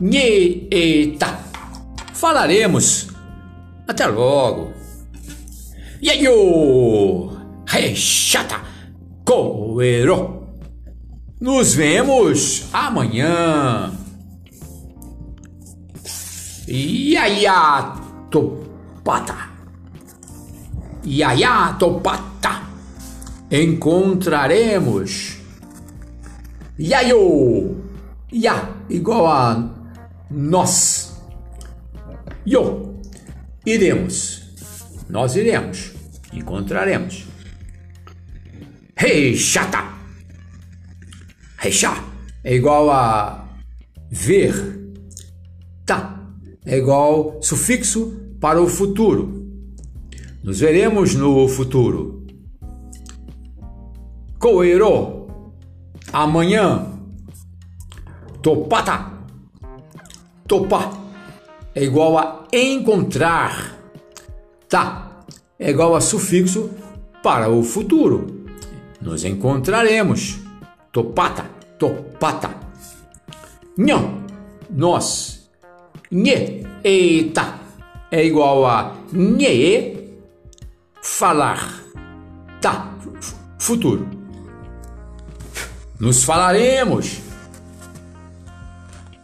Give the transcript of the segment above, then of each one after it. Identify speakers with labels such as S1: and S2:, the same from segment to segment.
S1: Nheta. Falaremos. Até logo. Yayo. Rechata. Coero. Nos vemos amanhã. Iaia topata. Iaia topata. Encontraremos. Iaio. Ia igual a nós. Yo. Iremos. Nós iremos. Encontraremos. Rei chata. Rechá é igual a ver. Tá é igual sufixo para o futuro. Nos veremos no futuro. Coero. Amanhã. Topata. Topar é igual a encontrar. Tá é igual a sufixo para o futuro. Nos encontraremos. Topata, topata. Nhã, nós. Nhê, eita, é igual a nhê, falar. Tá, futuro. Nos falaremos.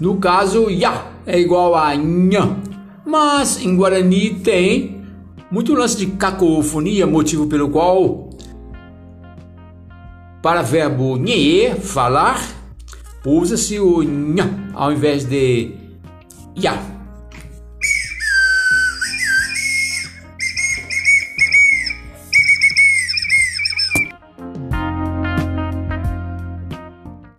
S1: No caso, ya é igual a nhã. Mas em Guarani tem muito lance de cacofonia, motivo pelo qual para verbo nhê, falar, usa-se o nha ao invés de ya.